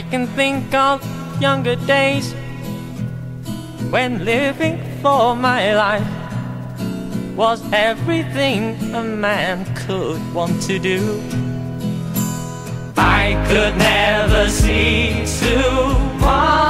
I can think of younger days when living for my life was everything a man could want to do. I could never see tomorrow,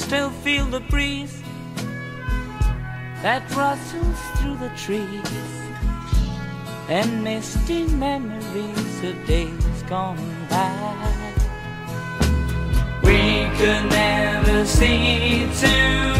still feel the breeze that rustles through the trees and misty memories of days gone by. We could never see tomorrow.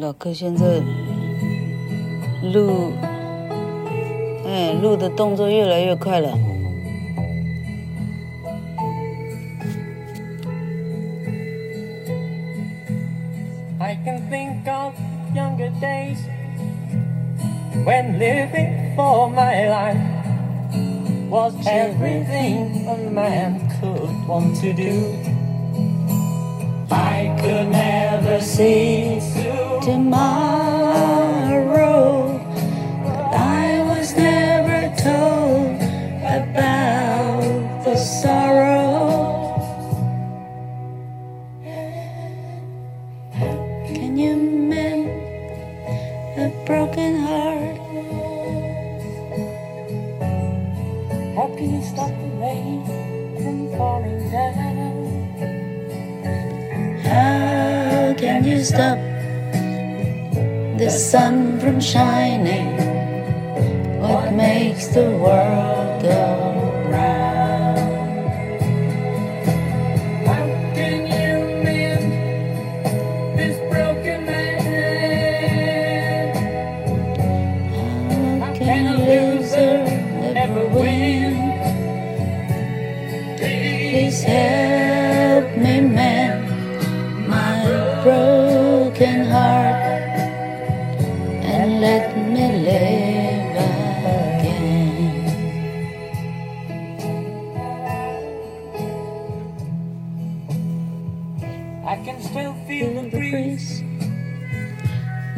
老柯现在录，哎，录的动作越来越快了。 I can think of younger days when living for my life was everything a man could want to do. I could never see Tomorrow, but I was never told about the sorrow. Can you mend a broken heart? How can you stop the rain from falling down? How can you stop the sun from shining? What makes the world go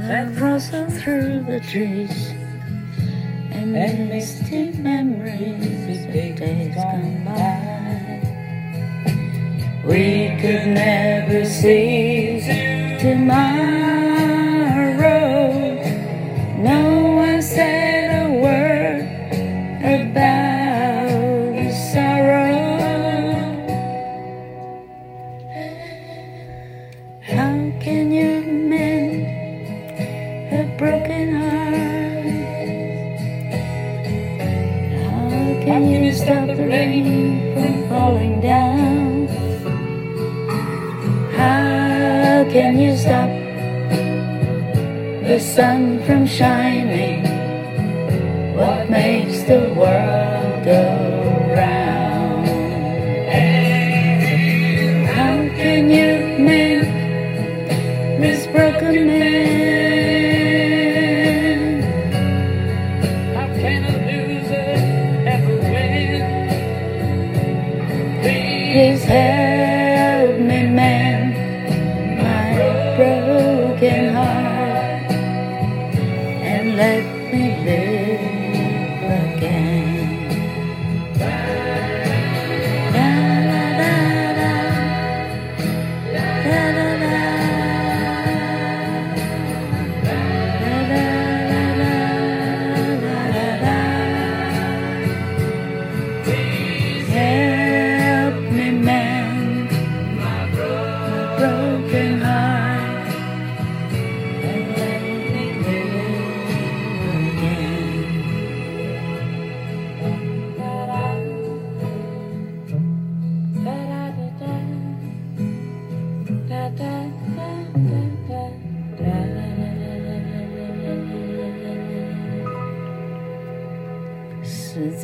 that rustle through the trees and and misty memories of days gone by. We could never see tomorrow. No one said sun from shining? What makes the world go round? How can you mend this broken man? How can a loser ever win? Please help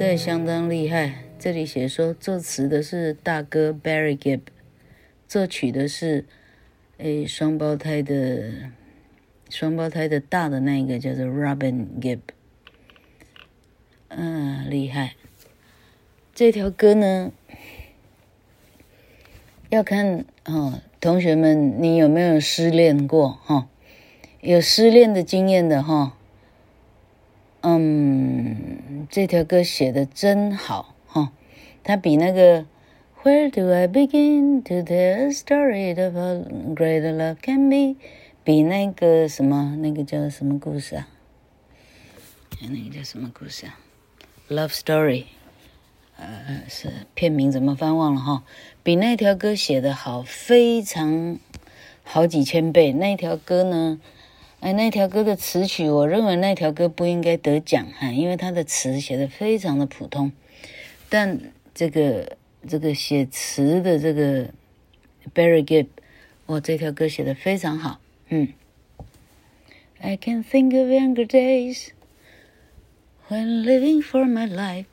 这相当厉害。这里写说，作词的是大哥 Barry Gibb，作曲的是诶双胞胎的双胞胎的大的那一个叫做 Robin Gibb。嗯，厉害。这条歌呢，要看哦，同学们，你有没有失恋过哈、有失恋的经验的哈、嗯，这条歌写的真好哈，它比那个 Where do I begin to tell a story of how great love can be？比那个什么那个叫什么故事啊？那个叫什么故事啊？Love Story，呃，是片名怎么翻忘了哈？比那条歌写的好，非常好几千倍。那条歌呢？哎，那条歌的词曲，我认为那条歌不应该得奖哈，因为它的词写的非常的普通。但这个这个写词的这个 Barry Gibb，哇，这条歌写的非常好。嗯，I can think of younger days when living for my life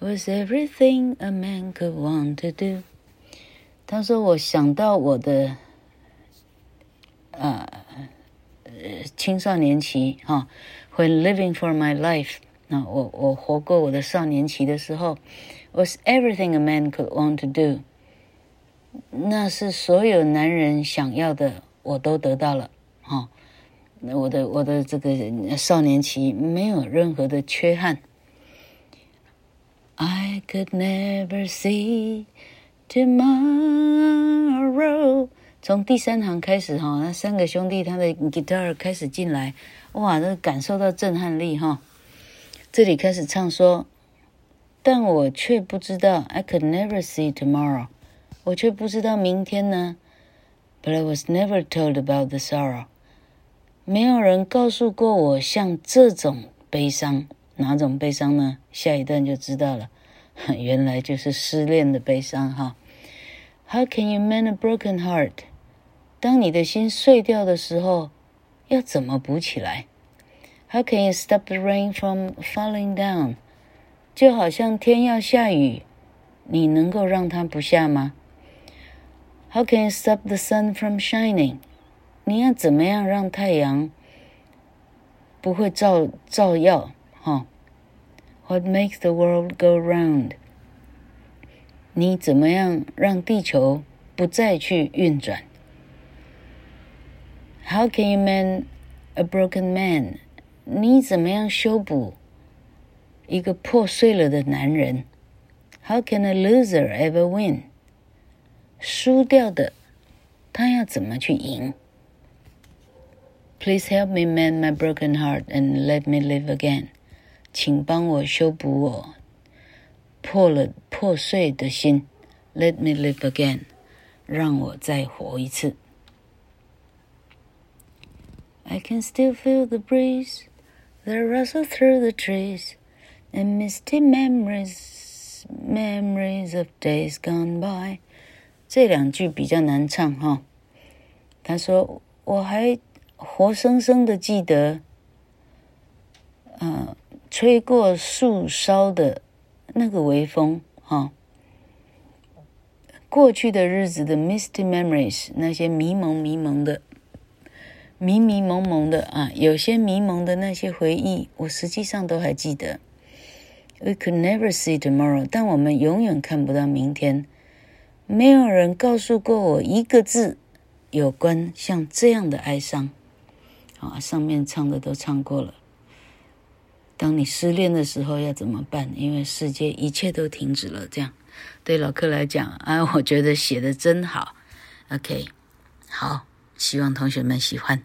was everything a man could want to do。他说，我想到我的呃呃青少年期哈、when living for my life，那我我活过我的少年期的时候，was everything a man could want to do。那是所有男人想要的，我都得到了哈、那我的我的这个少年期没有任何的缺憾。I could never see tomorrow。 从第三行开始哈，那三个兄弟他的 guitar 开始进来，哇，这感受到震撼力哈。这里开始唱说，但我却不知道，I could never see tomorrow，我却不知道明天呢。But I was never told about the sorrow，没有人告诉过我像这种悲伤，哪种悲伤呢？下一段就知道了，原来就是失恋的悲伤哈。How can you mend a broken heart？当你的心碎掉的时候，要怎么补起来？How can you stop the rain from falling down？就好像天要下雨，你能够让它不下吗？How can you stop the sun from shining？你要怎么样让太阳不会照照耀？哈，What makes the world go round？你怎么样让地球不再去运转 ？How can you mend a broken man？你怎么样修补一个破碎了的男人？How can a loser ever win？输掉的，他要怎么去赢？Please help me mend my broken heart and let me live again。请帮我修补我破了破碎的心。Let me live again，让我再活一次。 I can still feel the breeze that rustle through the trees and misty memories, memories of days gone by。这两句比较难唱哈。他说：“我还活生生的记得，呃，吹过树梢的那个微风，哈，过去的日子的 misty memories，那些迷蒙迷蒙的、 迷迷蒙蒙的啊，有些迷蒙的那些回忆，我实际上都还记得。We could never see tomorrow，但我们永远看不到明天。没有人告诉过我一个字，有关像这样的哀伤。”啊，上面唱的都唱过了。当你失恋的时候要怎么办？因为世界一切都停止了。这样，对老客来讲，啊，我觉得写的真好。OK，好，希望同学们喜欢。